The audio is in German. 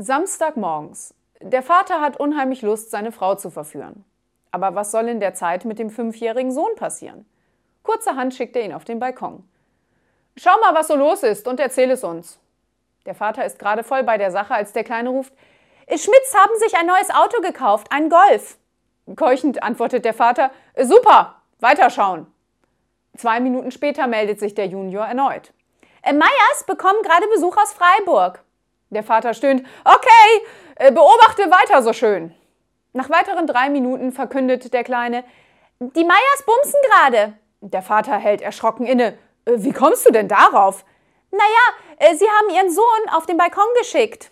Samstagmorgens. Der Vater hat unheimlich Lust, seine Frau zu verführen. Aber was soll in der Zeit mit dem fünfjährigen Sohn passieren? Kurzerhand schickt er ihn auf den Balkon. Schau mal, was so los ist und erzähl es uns. Der Vater ist gerade voll bei der Sache, als der Kleine ruft: Schmitz haben sich ein neues Auto gekauft, ein Golf. Keuchend antwortet der Vater: Super, weiterschauen. Zwei Minuten später meldet sich der Junior erneut. Meyers bekommen gerade Besuch aus Freiburg. Der Vater stöhnt, okay, äh, beobachte weiter so schön. Nach weiteren drei Minuten verkündet der Kleine, die Meyers bumsen gerade. Der Vater hält erschrocken inne. Äh, wie kommst du denn darauf? Naja, äh, sie haben ihren Sohn auf den Balkon geschickt.